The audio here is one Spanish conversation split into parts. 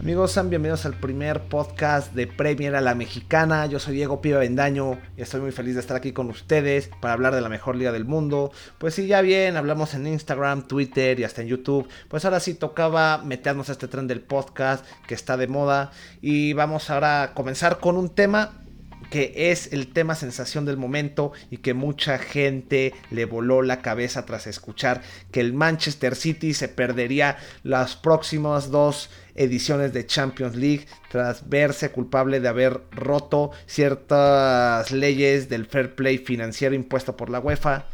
Amigos, sean bienvenidos al primer podcast de Premier a la Mexicana. Yo soy Diego Piva Vendaño y estoy muy feliz de estar aquí con ustedes para hablar de la mejor liga del mundo. Pues sí, ya bien, hablamos en Instagram, Twitter y hasta en YouTube. Pues ahora sí tocaba meternos a este tren del podcast que está de moda. Y vamos ahora a comenzar con un tema que es el tema sensación del momento y que mucha gente le voló la cabeza tras escuchar que el Manchester City se perdería las próximas dos ediciones de Champions League tras verse culpable de haber roto ciertas leyes del fair play financiero impuesto por la UEFA.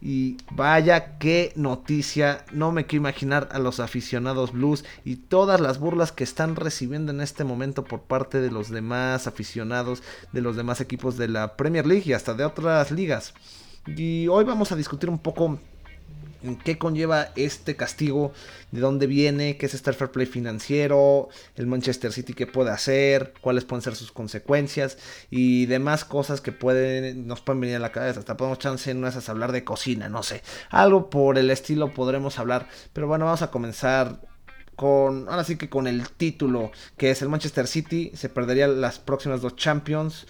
Y vaya qué noticia, no me quiero imaginar a los aficionados blues y todas las burlas que están recibiendo en este momento por parte de los demás aficionados de los demás equipos de la Premier League y hasta de otras ligas. Y hoy vamos a discutir un poco qué conlleva este castigo, de dónde viene, qué es este fair play financiero, el Manchester City qué puede hacer, cuáles pueden ser sus consecuencias y demás cosas que pueden, nos pueden venir a la cabeza. Hasta podemos chance en esas hablar de cocina, no sé. Algo por el estilo podremos hablar. Pero bueno, vamos a comenzar con, ahora sí que con el título, que es el Manchester City, se perdería las próximas dos Champions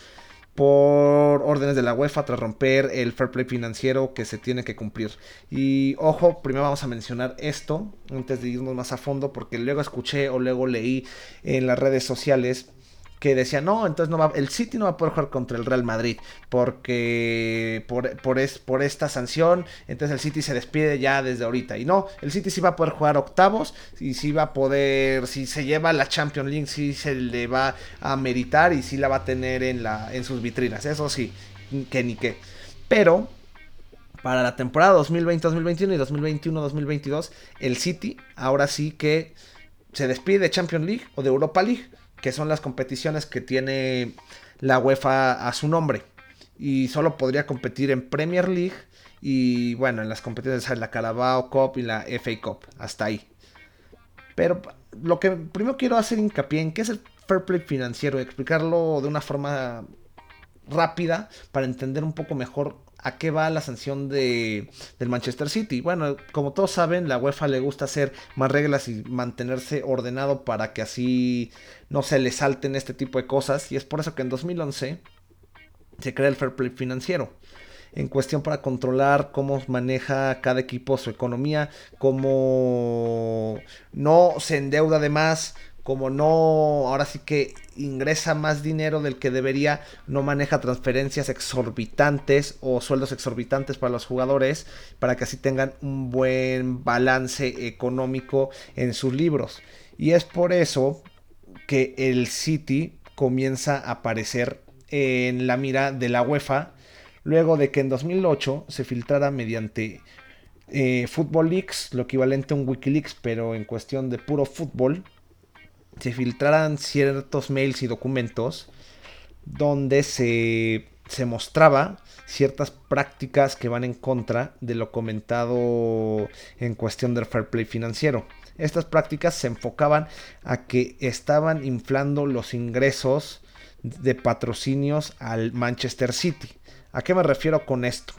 por órdenes de la UEFA tras romper el fair play financiero que se tiene que cumplir. Y ojo, primero vamos a mencionar esto antes de irnos más a fondo porque luego escuché o luego leí en las redes sociales que decía, no, entonces no va, el City no va a poder jugar contra el Real Madrid porque por, por, es, por esta sanción, entonces el City se despide ya desde ahorita. Y no, el City sí va a poder jugar octavos y sí va a poder, si se lleva la Champions League, sí se le va a meritar y sí la va a tener en, la, en sus vitrinas, eso sí, que ni qué. Pero para la temporada 2020-2021 y 2021-2022, el City ahora sí que se despide de Champions League o de Europa League que son las competiciones que tiene la UEFA a su nombre. Y solo podría competir en Premier League y bueno, en las competiciones de la Carabao Cup y la FA Cup, hasta ahí. Pero lo que primero quiero hacer hincapié en qué es el fair play financiero, explicarlo de una forma rápida para entender un poco mejor a qué va la sanción de, del Manchester City. Bueno, como todos saben, la UEFA le gusta hacer más reglas y mantenerse ordenado para que así no se le salten este tipo de cosas. Y es por eso que en 2011 se crea el Fair Play financiero. En cuestión para controlar cómo maneja cada equipo su economía, cómo no se endeuda de más, como no, ahora sí que ingresa más dinero del que debería, no maneja transferencias exorbitantes o sueldos exorbitantes para los jugadores, para que así tengan un buen balance económico en sus libros. Y es por eso que el City comienza a aparecer en la mira de la UEFA, luego de que en 2008 se filtrara mediante eh, Football Leaks, lo equivalente a un Wikileaks, pero en cuestión de puro fútbol, se filtraran ciertos mails y documentos donde se, se mostraba ciertas prácticas que van en contra de lo comentado en cuestión del fair play financiero. Estas prácticas se enfocaban a que estaban inflando los ingresos de patrocinios al Manchester City. ¿A qué me refiero con esto?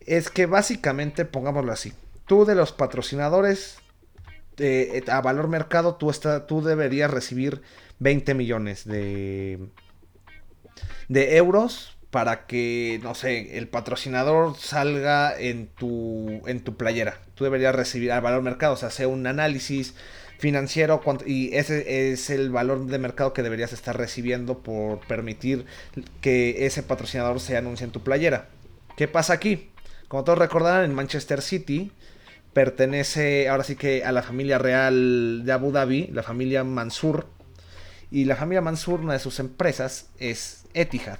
Es que básicamente, pongámoslo así, tú de los patrocinadores eh, a valor mercado tú, está, tú deberías recibir 20 millones de, de euros para que, no sé, el patrocinador salga en tu, en tu playera. Tú deberías recibir al valor mercado, o sea, hacer un análisis financiero y ese es el valor de mercado que deberías estar recibiendo por permitir que ese patrocinador se anuncie en tu playera. ¿Qué pasa aquí? Como todos recordarán, en Manchester City pertenece ahora sí que a la familia real de Abu Dhabi, la familia Mansur. Y la familia Mansur, una de sus empresas, es Etihad,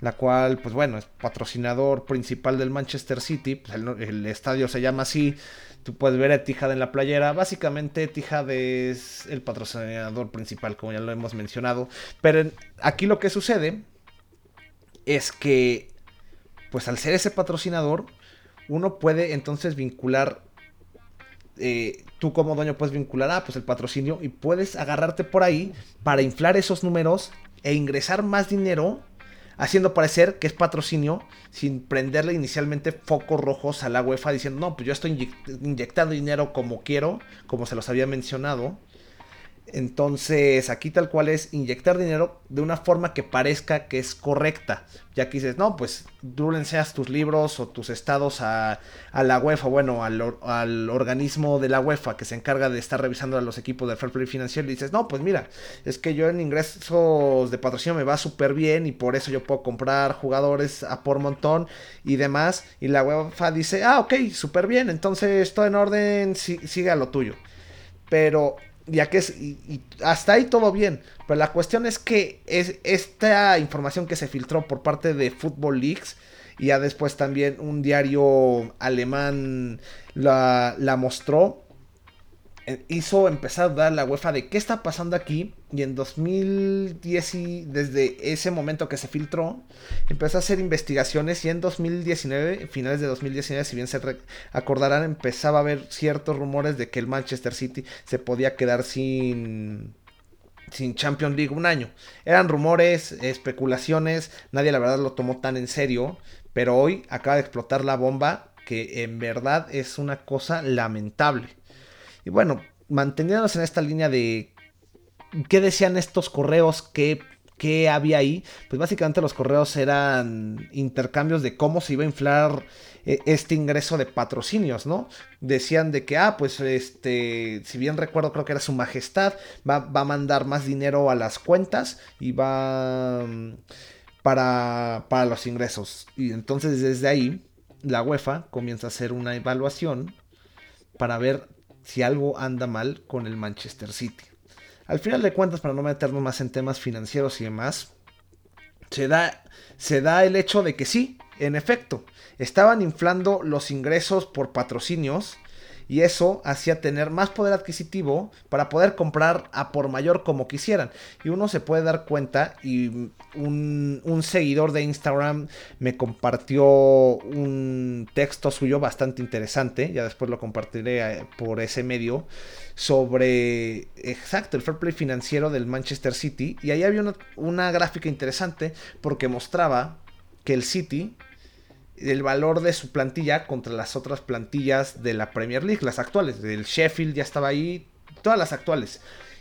la cual, pues bueno, es patrocinador principal del Manchester City. Pues el, estadio se llama así. Tú puedes ver Etihad en la playera. Básicamente Etihad es el patrocinador principal, como ya lo hemos mencionado. Pero aquí lo que sucede es que, pues al ser ese patrocinador, uno puede entonces vincular eh, tú como dueño puedes vincular, ah, pues el patrocinio y puedes agarrarte por ahí para inflar esos números e ingresar más dinero haciendo parecer que es patrocinio sin prenderle inicialmente focos rojos a la UEFA diciendo, no, pues yo estoy inyectando dinero como quiero, como se los había mencionado. Entonces, aquí tal cual es inyectar dinero de una forma que parezca que es correcta. Ya que dices, no, pues enseñas tus libros o tus estados a, la UEFA, bueno, al, organismo de la UEFA que se encarga de estar revisando a los equipos del fair play financiero. Y dices, no, pues mira, es que yo en ingresos de patrocinio me va súper bien y por eso yo puedo comprar jugadores a por montón y demás. Y la UEFA dice, ah, ok, súper bien, entonces todo en orden, sigue a lo tuyo. Pero ya que es, y, hasta ahí todo bien, pero la cuestión es que es esta información que se filtró por parte de Football Leaks y ya después también un diario alemán la, la mostró, hizo empezar a dudar la UEFA de qué está pasando aquí. Y en 2010, desde ese momento que se filtró, empezó a hacer investigaciones. Y en 2019, finales de 2019, si bien se acordarán, empezaba a haber ciertos rumores de que el Manchester City se podía quedar sin sin Champions League un año. Eran rumores, especulaciones, nadie la verdad lo tomó tan en serio, pero hoy acaba de explotar la bomba que en verdad es una cosa lamentable. Y bueno, manteniéndonos en esta línea de qué decían estos correos, qué, qué había ahí, pues básicamente los correos eran intercambios de cómo se iba a inflar eh, este ingreso de patrocinios, ¿no? Decían de que, ah, pues este, si bien recuerdo, creo que era su majestad, va, va a mandar más dinero a las cuentas y va mm, para, para los ingresos. Y entonces desde ahí, la UEFA comienza a hacer una evaluación para ver si algo anda mal con el Manchester City. Al final de cuentas, para no meternos más en temas financieros y demás, se da, se da el hecho de que sí, en efecto, estaban inflando los ingresos por patrocinios y eso hacía tener más poder adquisitivo para poder comprar a por mayor como quisieran. Y uno se puede dar cuenta y un, seguidor de Instagram me compartió un texto suyo bastante interesante, ya después lo compartiré eh, por ese medio, sobre, exacto, el fair play financiero del Manchester City. Y ahí había una, una gráfica interesante porque mostraba que el City el valor de su plantilla contra las otras plantillas de la Premier League, las actuales. El Sheffield ya estaba ahí, todas las actuales.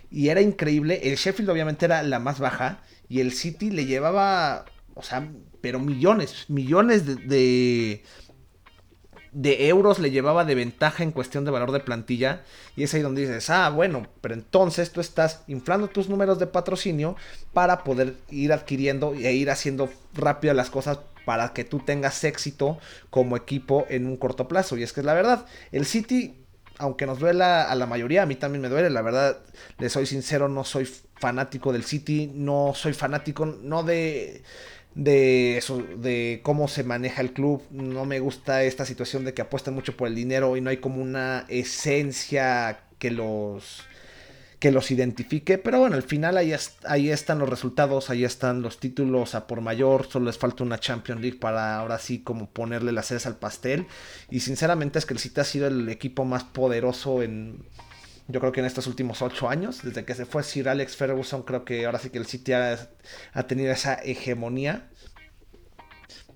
Y era increíble. El Sheffield obviamente era la más baja. Y el City le llevaba, o sea, pero millones, millones de, de, euros le llevaba de ventaja en cuestión de valor de plantilla. Y es ahí donde dices, ah, bueno, pero entonces tú estás inflando tus números de patrocinio para poder ir adquiriendo e ir haciendo rápido las cosas para que tú tengas éxito como equipo en un corto plazo. Y es que es la verdad, el City, aunque nos duela a la mayoría, a mí también me duele, la verdad, le soy sincero, no soy fanático del City, no soy fanático, no de de eso, de cómo se maneja el club. No me gusta esta situación de que apuestan mucho por el dinero y no hay como una esencia que los que los identifique. Pero bueno, al final ahí, ahí están los resultados, ahí están los títulos a por mayor. Solo les falta una Champions League para ahora sí como ponerle la cereza al pastel. Y sinceramente es que el City ha sido el equipo más poderoso en... Yo creo que en estos últimos ocho años, desde que se fue Sir Alex Ferguson, creo que ahora sí que el City ha, ha tenido esa hegemonía.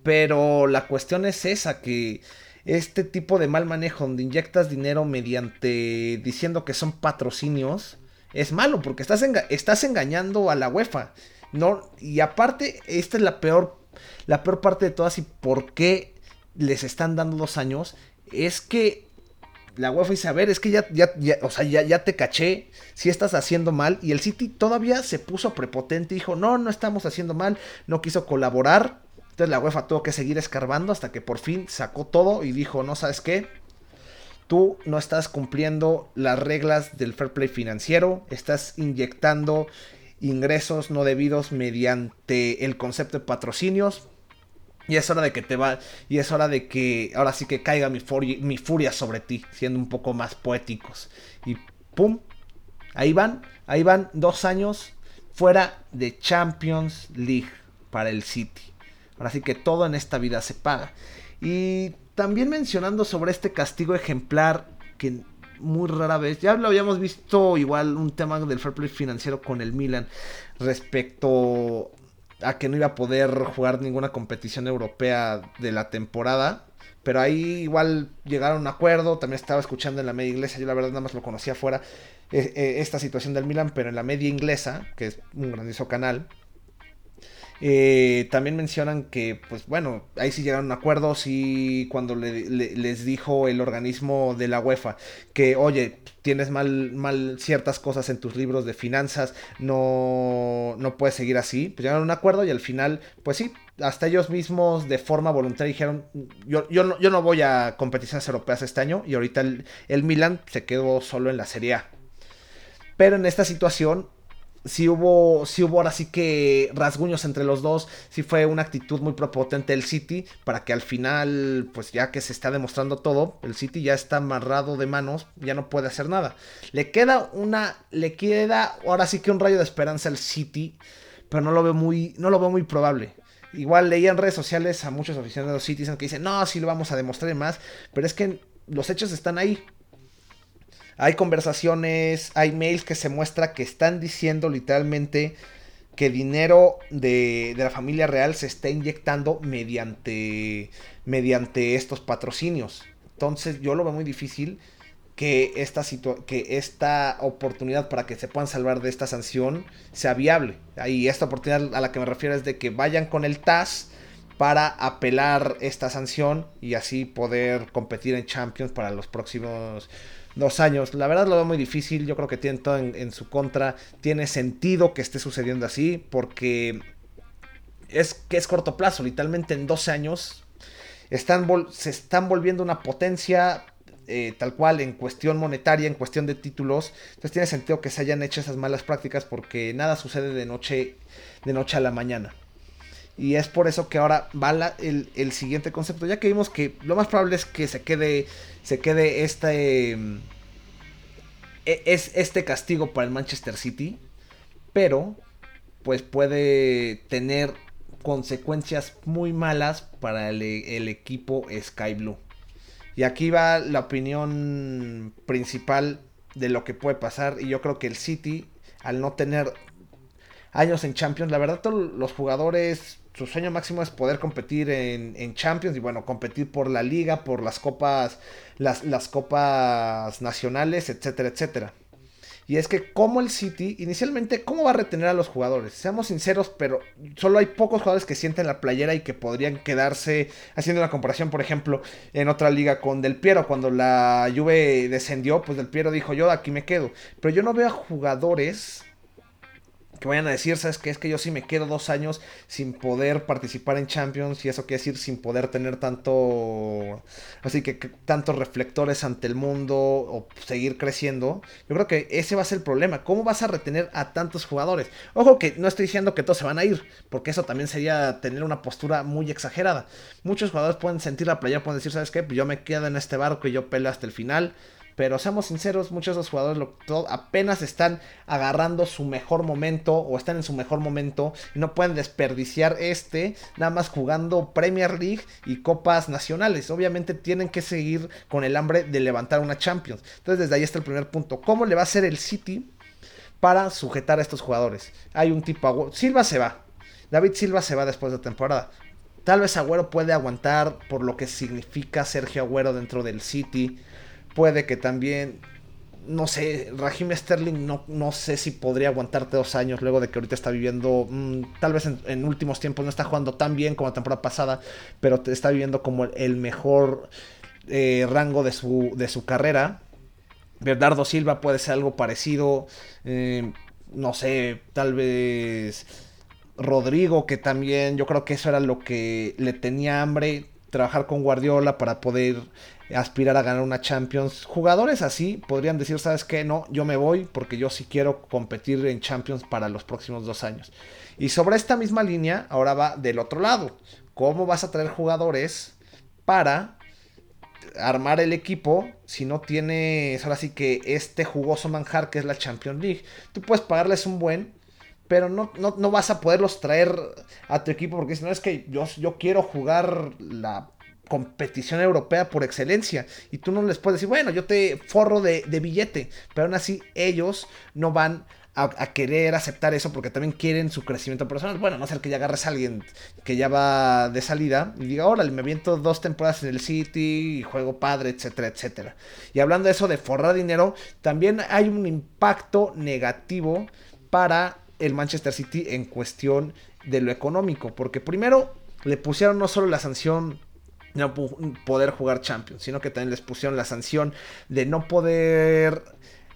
Pero la cuestión es esa, que este tipo de mal manejo donde inyectas dinero mediante diciendo que son patrocinios, es malo porque estás, estás engañando a la UEFA. No, y aparte, esta es la peor, la peor parte de todas y por qué les están dando dos años. Es que la UEFA dice, a ver, es que ya, ya, o sea, ya, ya te caché, si estás haciendo mal. Y el City todavía se puso prepotente dijo, no, no estamos haciendo mal, no quiso colaborar. Entonces la UEFA tuvo que seguir escarbando hasta que por fin sacó todo y dijo, no, ¿sabes qué? Tú no estás cumpliendo las reglas del fair play financiero, estás inyectando ingresos no debidos mediante el concepto de patrocinios. Y es hora de que te va. Y es hora de que ahora sí que caiga mi, furia sobre ti. Siendo un poco más poéticos. Y pum. Ahí van. Ahí van dos años fuera de Champions League para el City. Ahora sí que todo en esta vida se paga. Y también mencionando sobre este castigo ejemplar que muy rara vez, ya lo habíamos visto igual un tema del fair play financiero con el Milan respecto a que no iba a poder jugar ninguna competición europea de la temporada. Pero ahí igual llegaron a un acuerdo, también estaba escuchando en la media iglesia, yo la verdad nada más lo conocía afuera. eh, eh, esta situación del Milan, pero en la media inglesa, que es un grandioso canal, eh, también mencionan que, pues bueno, ahí sí llegaron a acuerdos y cuando les dijo el organismo de la UEFA que, oye, tienes mal, mal ciertas cosas en tus libros de finanzas, no, no puedes seguir así, pues llegaron a un acuerdo y al final, pues sí, hasta ellos mismos de forma voluntaria dijeron, yo, yo, no, yo no voy a competiciones europeas este año y ahorita el, el Milan se quedó solo en la Serie A. Pero en esta situación si hubo, si hubo ahora sí que rasguños entre los dos, si fue una actitud muy propotente del City para que al final, pues ya que se está demostrando todo, el City ya está amarrado de manos, ya no puede hacer nada. Le queda una, le queda ahora sí que un rayo de esperanza al City, pero no lo veo muy, no lo veo muy probable. Igual leía en redes sociales a muchos aficionados Citizen que dicen, no, sí lo vamos a demostrar más, pero es que los hechos están ahí. Hay conversaciones, hay mails que se muestra que están diciendo literalmente que dinero de, la familia real se está inyectando mediante, mediante estos patrocinios. Entonces yo lo veo muy difícil que esta, que esta oportunidad para que se puedan salvar de esta sanción sea viable. Y esta oportunidad a la que me refiero es de que vayan con el TAS para apelar esta sanción y así poder competir en Champions para los próximos dos años. La verdad lo veo muy difícil, yo creo que tiene todo en, su contra. Tiene sentido que esté sucediendo así porque es que es corto plazo, literalmente en 12 años están se están volviendo una potencia eh, tal cual en cuestión monetaria, en cuestión de títulos. Entonces tiene sentido que se hayan hecho esas malas prácticas porque nada sucede de noche, de noche a la mañana. Y es por eso que ahora va el, el, siguiente concepto. Ya que vimos que lo más probable es que se quede se quede este, e, es este castigo para el Manchester City, pero pues puede tener consecuencias muy malas para el, el, equipo Sky Blue. Y aquí va la opinión principal de lo que puede pasar. Y yo creo que el City, al no tener años en Champions, la verdad todos los jugadores su sueño máximo es poder competir en, Champions y bueno, competir por la liga, por las copas, las, las copas nacionales, etcétera, etcétera. Y es que como el City, inicialmente, ¿cómo va a retener a los jugadores? Seamos sinceros, pero solo hay pocos jugadores que sienten la playera y que podrían quedarse, haciendo una comparación, por ejemplo, en otra liga con Del Piero. Cuando la Juve descendió, pues Del Piero dijo, yo aquí me quedo. Pero yo no veo a jugadores que vayan a decir, ¿sabes qué? Es que yo sí me quedo dos años sin poder participar en Champions y eso quiere decir sin poder tener tanto, así que, tantos reflectores ante el mundo o seguir creciendo. Yo creo que ese va a ser el problema. ¿Cómo vas a retener a tantos jugadores? Ojo que no estoy diciendo que todos se van a ir, porque eso también sería tener una postura muy exagerada. Muchos jugadores pueden sentir la playa, pueden decir, ¿sabes qué? Pues yo me quedo en este barco y yo peleo hasta el final. Pero seamos sinceros, muchos de los jugadores apenas están agarrando su mejor momento o están en su mejor momento y no pueden desperdiciar este nada más jugando Premier League y copas nacionales. Obviamente tienen que seguir con el hambre de levantar una Champions. Entonces desde ahí está el primer punto. ¿Cómo le va a hacer el City para sujetar a estos jugadores? Hay un tipo... Silva se va. David Silva se va después de temporada. Tal vez Agüero puede aguantar por lo que significa Sergio Agüero dentro del City. Puede que también, no sé, Raheem Sterling no, no sé si podría aguantarte dos años luego de que ahorita está viviendo, mm, tal vez en, últimos tiempos no está jugando tan bien como la temporada pasada, pero está viviendo como el, mejor eh, rango de su, de su carrera. Bernardo Silva puede ser algo parecido, eh, no sé, tal vez... Rodrigo, que también yo creo que eso era lo que le tenía hambre, trabajar con Guardiola para poder aspirar a ganar una Champions. Jugadores así podrían decir, ¿sabes qué? No, yo me voy porque yo sí quiero competir en Champions para los próximos dos años. Y sobre esta misma línea, ahora va del otro lado. ¿Cómo vas a traer jugadores para armar el equipo si no tienes ahora sí que este jugoso manjar que es la Champions League? Tú puedes pagarles un buen, pero no, no, vas a poderlos traer a tu equipo porque si no es que yo, yo quiero jugar la competición europea por excelencia. Y tú no les puedes decir, bueno, yo te forro de, billete. Pero aún así, ellos no van a, querer aceptar eso porque también quieren su crecimiento personal. Bueno, no ser que ya agarres a alguien que ya va de salida y diga, órale, me viento dos temporadas en el City y juego padre, etcétera, etcétera. Y hablando de eso de forrar dinero, también hay un impacto negativo para el Manchester City en cuestión de lo económico, porque primero le pusieron no solo la sanción no poder jugar Champions, sino que también les pusieron la sanción de no poder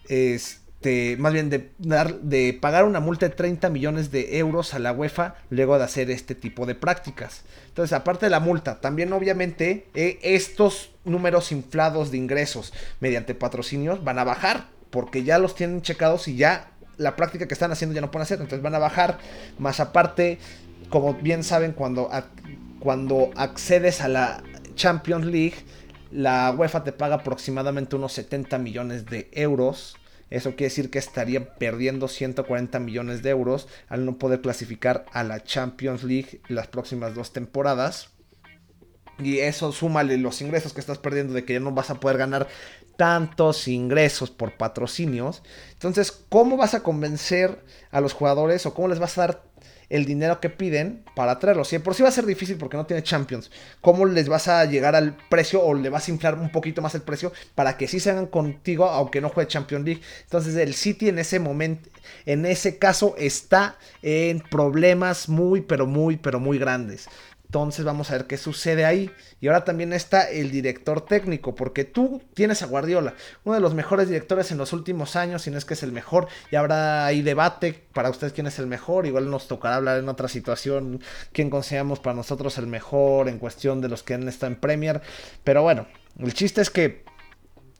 este, más bien de, dar, de pagar una multa de 30 millones de euros a la UEFA luego de hacer este tipo de prácticas. Entonces, aparte de la multa, también obviamente eh, estos números inflados de ingresos mediante patrocinios van a bajar porque ya los tienen checados y ya la práctica que están haciendo ya no pueden hacer, entonces van a bajar. Más aparte, como bien saben, cuando, cuando accedes a la Champions League, la UEFA te paga aproximadamente unos 70 millones de euros eso quiere decir que estaría perdiendo 140 millones de euros al no poder clasificar a la Champions League las próximas dos temporadas. Y eso súmale los ingresos que estás perdiendo de que ya no vas a poder ganar tantos ingresos por patrocinios. Entonces, ¿cómo vas a convencer a los jugadores o cómo les vas a dar el dinero que piden para traerlos. Y por sí va a ser difícil porque no tiene Champions. ¿Cómo les vas a llegar al precio o le vas a inflar un poquito más el precio para que sí se hagan contigo aunque no juegue Champions League? Entonces el City en ese momento, en ese caso está en problemas muy, pero muy, pero muy grandes. Entonces vamos a ver qué sucede ahí. Y ahora también está el director técnico, porque tú tienes a Guardiola, uno de los mejores directores en los últimos años, si no es que es el mejor. Y habrá ahí debate para ustedes quién es el mejor. Igual nos tocará hablar en otra situación quién consideramos para nosotros el mejor en cuestión de los que han estado en Premier. Pero bueno, el chiste es que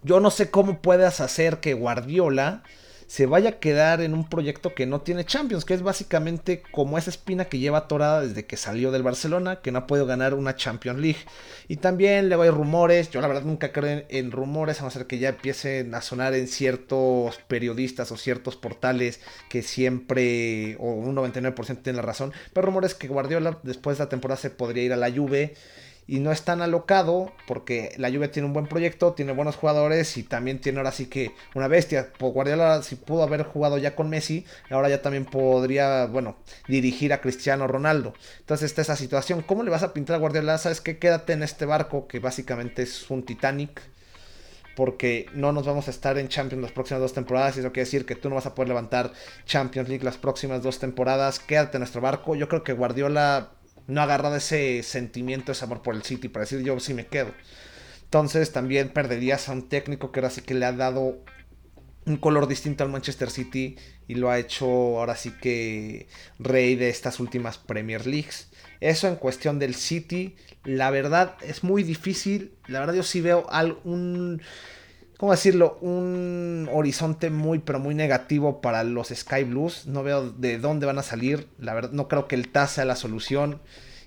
yo no sé cómo puedas hacer que Guardiola se vaya a quedar en un proyecto que no tiene Champions, que es básicamente como esa espina que lleva atorada desde que salió del Barcelona, que no ha podido ganar una Champions League. Y también luego hay rumores, yo la verdad nunca creo en, rumores, a no ser que ya empiecen a sonar en ciertos periodistas o ciertos portales que siempre, o un 99% tienen la razón, pero rumores que Guardiola después de la temporada se podría ir a la Juve y no es tan alocado porque la Juve tiene un buen proyecto, tiene buenos jugadores y también tiene ahora sí que una bestia. Guardiola si pudo haber jugado ya con Messi, ahora ya también podría, bueno, dirigir a Cristiano Ronaldo. Entonces está esa situación. ¿Cómo le vas a pintar a Guardiola? Sabes que quédate en este barco que básicamente es un Titanic. Porque no nos vamos a estar en Champions las próximas dos temporadas. Y eso quiere decir que tú no vas a poder levantar Champions League las próximas dos temporadas. Quédate en nuestro barco. Yo creo que Guardiola no ha agarrado ese sentimiento, ese amor por el City para decir yo sí me quedo. Entonces también perderías a un técnico que ahora sí que le ha dado un color distinto al Manchester City y lo ha hecho ahora sí que rey de estas últimas Premier Leagues. Eso en cuestión del City, la verdad es muy difícil. La verdad yo sí veo algún ¿cómo decirlo? Un horizonte muy, pero muy negativo para los Sky Blues. No veo de dónde van a salir. La verdad, no creo que el TAS sea la solución.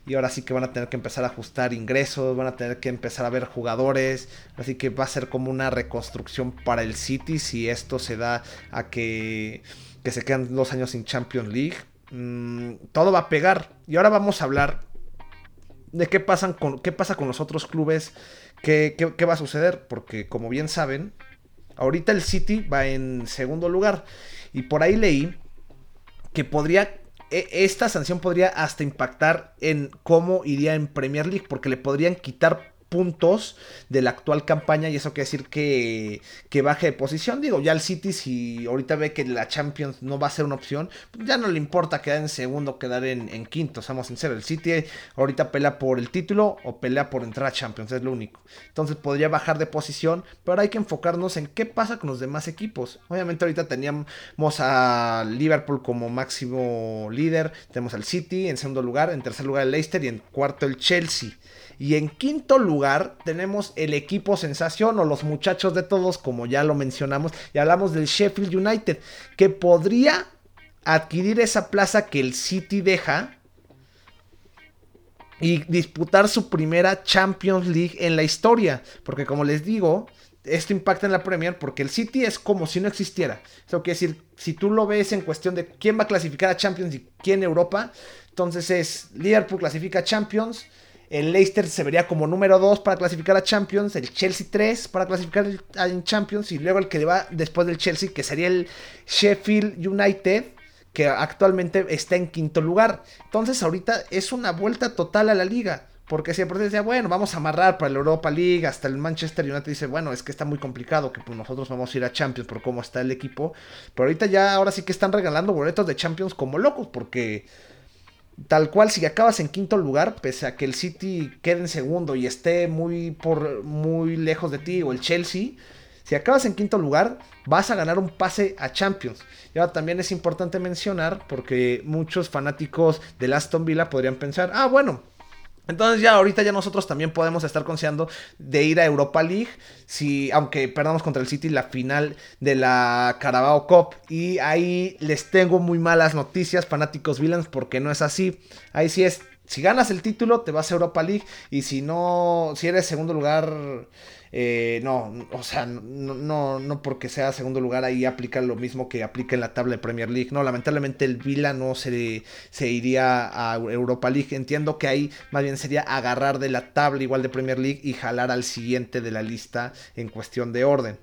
Y ahora sí que van a tener que empezar a ajustar ingresos, van a tener que empezar a ver jugadores. Así que va a ser como una reconstrucción para el City si esto se da a que, que se quedan dos años sin Champions League. Mm, todo va a pegar. Y ahora vamos a hablar de qué, pasan con, qué pasa con los otros clubes ¿Qué, va a suceder? Porque como bien saben, ahorita el City va en segundo lugar. Y por ahí leí que podría e, esta sanción podría hasta impactar en cómo iría en Premier League, porque le podrían quitar puntos de la actual campaña y eso quiere decir que, que baje de posición. Digo, ya el City si ahorita ve que la Champions no va a ser una opción, ya no le importa quedar en segundo quedar en, en, quinto, seamos sinceros. El City ahorita pelea por el título o pelea por entrar a Champions, es lo único. Entonces podría bajar de posición, pero hay que enfocarnos en qué pasa con los demás equipos. Obviamente ahorita teníamos a Liverpool como máximo líder, tenemos al City en segundo lugar, en tercer lugar el Leicester y en cuarto el Chelsea. Y en quinto lugar tenemos el equipo sensación o los muchachos de todos, como ya lo mencionamos, y hablamos del Sheffield United, que podría adquirir esa plaza que el City deja y disputar su primera Champions League en la historia. Porque como les digo, esto impacta en la Premier porque el City es como si no existiera. Eso quiere decir, si tú lo ves en cuestión de quién va a clasificar a Champions y quién Europa, entonces es Liverpool clasifica a Champions, El Leicester se vería como número 2 para clasificar a Champions. El Chelsea 3 para clasificar en Champions. Y luego el que va después del Chelsea, que sería el Sheffield United, que actualmente está en quinto lugar. Entonces ahorita es una vuelta total a la liga. Porque siempre decía, bueno, vamos a amarrar para la Europa League, hasta el Manchester United dice, bueno, es que está muy complicado que pues, nosotros vamos a ir a Champions por cómo está el equipo. Pero ahorita ya, ahora sí que están regalando boletos de Champions como locos, porque tal cual, si acabas en quinto lugar, pese a que el City quede en segundo y esté muy, por, muy lejos de ti, o el Chelsea, si acabas en quinto lugar, vas a ganar un pase a Champions. Y ahora también es importante mencionar, porque muchos fanáticos del Aston Villa podrían pensar, ah, bueno, entonces ya ahorita ya nosotros también podemos estar considerando de ir a Europa League, si aunque perdamos contra el City la final de la Carabao Cup y ahí les tengo muy malas noticias fanáticos Villains porque no es así. Ahí sí es si ganas el título te vas a Europa League y si no si eres segundo lugar eh, no, o sea, no, no, porque sea segundo lugar ahí aplica lo mismo que aplica en la tabla de Premier League. No, lamentablemente el Vila no se, se iría a Europa League. Entiendo que ahí más bien sería agarrar de la tabla igual de Premier League y jalar al siguiente de la lista en cuestión de orden.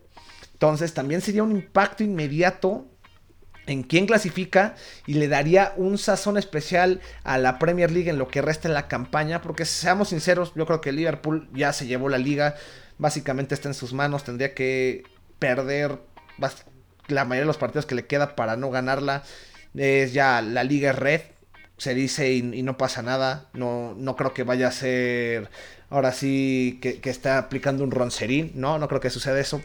Entonces también sería un impacto inmediato en quién clasifica y le daría un sazón especial a la Premier League en lo que resta en la campaña, porque seamos sinceros, yo creo que Liverpool ya se llevó la liga, básicamente está en sus manos. Tendría que perder la mayoría de los partidos que le queda para no ganarla. Es ya la liga es red. Se dice y, no pasa nada. No, no creo que vaya a ser ahora sí que, que está aplicando un roncerín. No, no creo que suceda eso.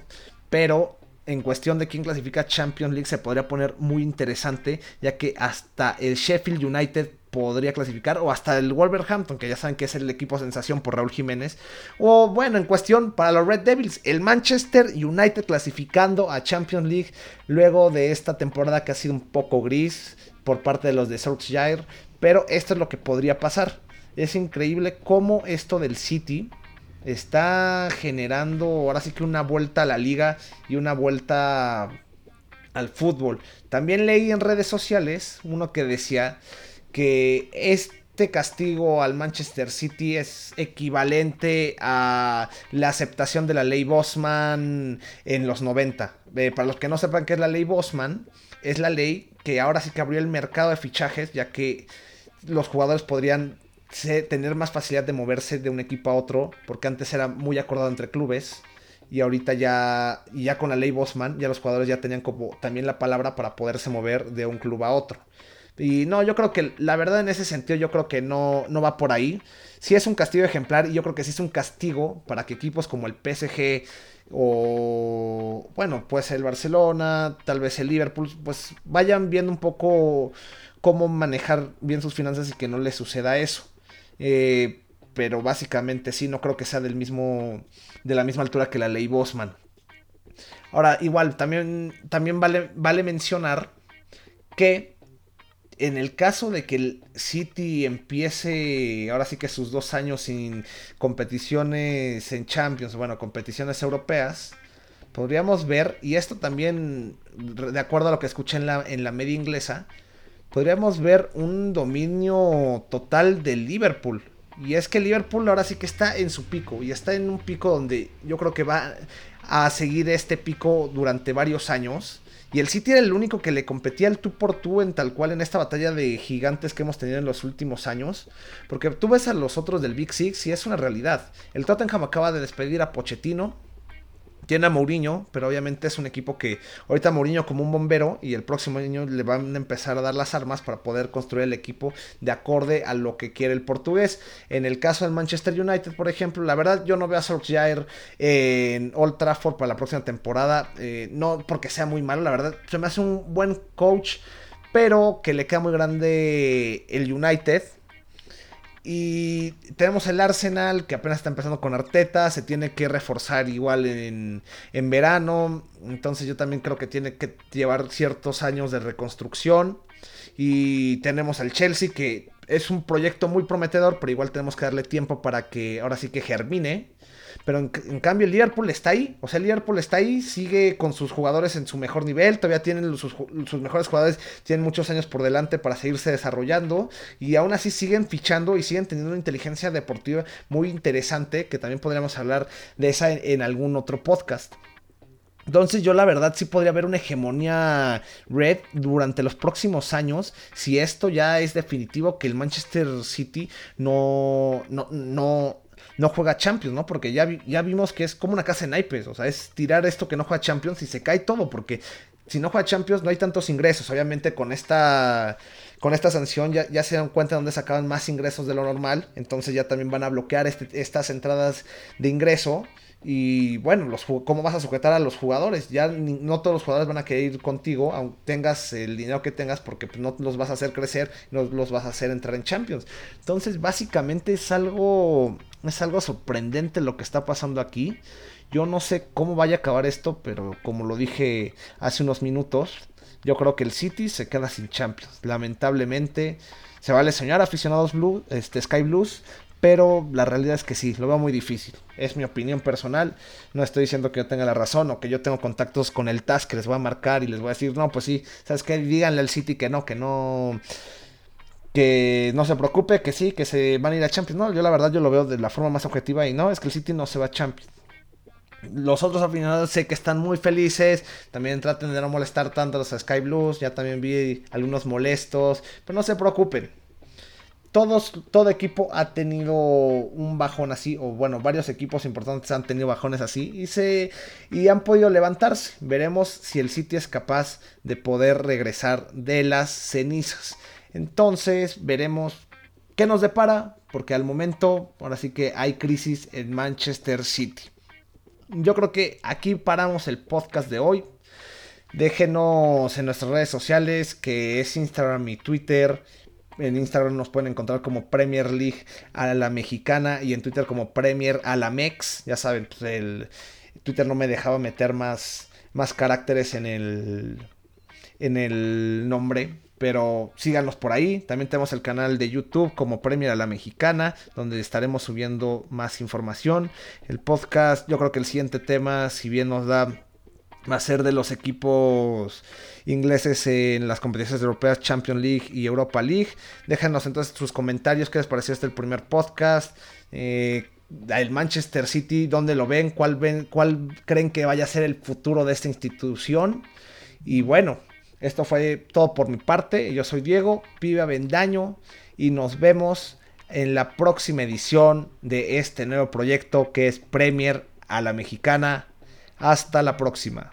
Pero en cuestión de quién clasifica Champions League se podría poner muy interesante, ya que hasta el Sheffield United podría clasificar, o hasta el Wolverhampton, que ya saben que es el equipo sensación por Raúl Jiménez, o bueno, en cuestión para los Red Devils, el Manchester United clasificando a Champions League luego de esta temporada que ha sido un poco gris por parte de los de Southshire, pero esto es lo que podría pasar. Es increíble cómo esto del City está generando ahora sí que una vuelta a la liga y una vuelta al fútbol. También leí en redes sociales uno que decía que este castigo al Manchester City es equivalente a la aceptación de la ley Bosman en los 90. Eh, para los que no sepan qué es la ley Bosman, es la ley que ahora sí que abrió el mercado de fichajes, ya que los jugadores podrían tener más facilidad de moverse de un equipo a otro, porque antes era muy acordado entre clubes. Y ahorita ya, ya con la ley Bosman, ya los jugadores ya tenían como también la palabra para poderse mover de un club a otro. Y no, yo creo que la verdad en ese sentido yo creo que no, no va por ahí. Sí es un castigo ejemplar y yo creo que sí es un castigo para que equipos como el PSG o bueno, pues el Barcelona, tal vez el Liverpool, pues vayan viendo un poco cómo manejar bien sus finanzas y que no les suceda eso. Eh, pero básicamente sí, no creo que sea del mismo, de la misma altura que la ley Bosman. Ahora, igual, también, también vale, vale mencionar que en el caso de que el City empiece ahora sí que sus dos años sin competiciones en Champions, bueno, competiciones europeas, podríamos ver, y esto también, de acuerdo a lo que escuché en la, en la media inglesa, podríamos ver un dominio total del Liverpool. Y es que Liverpool ahora sí que está en su pico, y está en un pico donde yo creo que va a seguir este pico durante varios años. Y el City era el único que le competía el tú por tú en tal cual en esta batalla de gigantes que hemos tenido en los últimos años. Porque tú ves a los otros del Big Six y es una realidad. El Tottenham acaba de despedir a Pochettino tiene a Mourinho, pero obviamente es un equipo que ahorita Mourinho como un bombero y el próximo año le van a empezar a dar las armas para poder construir el equipo de acorde a lo que quiere el portugués. En el caso del Manchester United, por ejemplo, la verdad yo no veo a Solskjaer en Old Trafford para la próxima temporada, eh, no porque sea muy malo, la verdad se me hace un buen coach, pero que le queda muy grande el United y tenemos el Arsenal que apenas está empezando con Arteta, se tiene que reforzar igual en, en, verano, entonces yo también creo que tiene que llevar ciertos años de reconstrucción. Y tenemos al Chelsea que es un proyecto muy prometedor, pero igual tenemos que darle tiempo para que ahora sí que germine. Pero en, cambio el Liverpool está ahí. O sea, el Liverpool está ahí, sigue con sus jugadores en su mejor nivel. Todavía tienen sus, mejores jugadores, tienen muchos años por delante para seguirse desarrollando. Y aún así siguen fichando y siguen teniendo una inteligencia deportiva muy interesante. Que también podríamos hablar de esa en algún otro podcast. Entonces yo la verdad sí podría haber una hegemonía red durante los próximos años si esto ya es definitivo que el Manchester City no, no, no, no juega Champions, ¿no? Porque ya, ya vimos que es como una casa de naipes, o sea, es tirar esto que no juega Champions y se cae todo, porque si no juega Champions no hay tantos ingresos, obviamente con esta con esta sanción ya, ya se dan cuenta de dónde sacaban más ingresos de lo normal, entonces ya también van a bloquear este, estas entradas de ingreso y bueno, los, ¿cómo vas a sujetar a los jugadores? Ya no todos los jugadores van a querer ir contigo, aunque tengas el dinero que tengas, porque pues, no los vas a hacer crecer, no los vas a hacer entrar en Champions. Entonces, básicamente es algo, es algo sorprendente lo que está pasando aquí. Yo no sé cómo vaya a acabar esto, pero como lo dije hace unos minutos, yo creo que el City se queda sin Champions. Lamentablemente, se va a lesionar aficionados Blue, este, Sky Blues, pero la realidad es que sí, lo veo muy difícil. Es mi opinión personal. No estoy diciendo que yo tenga la razón o que yo tengo contactos con el TAS que les voy a marcar y les voy a decir, no, pues sí, ¿sabes qué? Díganle al City que no, que no. Que no se preocupe, que sí, que se van a ir a Champions. No, yo la verdad yo lo veo de la forma más objetiva y no, es que el City no se va a Champions. Los otros aficionados sé que están muy felices. También traten de no molestar tanto a los Sky Blues. Ya también vi algunos molestos. Pero no se preocupen todos, todo equipo ha tenido un bajón así, o bueno, varios equipos importantes han tenido bajones así y, se, y han podido levantarse. Veremos si el City es capaz de poder regresar de las cenizas. Entonces, veremos qué nos depara, porque al momento, ahora sí que hay crisis en Manchester City. Yo creo que aquí paramos el podcast de hoy. Déjenos en nuestras redes sociales, que es Instagram y Twitter en Instagram nos pueden encontrar como Premier League a la mexicana y en Twitter como Premier a la Mex. Ya saben, pues el Twitter no me dejaba meter más, más caracteres en el, en el nombre. Pero síganos por ahí. También tenemos el canal de YouTube como Premier a la Mexicana, donde estaremos subiendo más información. El podcast, yo creo que el siguiente tema, si bien nos da va a ser de los equipos ingleses en las competiciones europeas Champions League y Europa League. Déjanos entonces sus comentarios, qué les pareció este primer podcast. Eh, el Manchester City, dónde lo ven, cuál ven, cuál creen que vaya a ser el futuro de esta institución. Y bueno, esto fue todo por mi parte. Yo soy Diego, Pibe Avendaño, y nos vemos en la próxima edición de este nuevo proyecto que es Premier a la Mexicana. Hasta la próxima.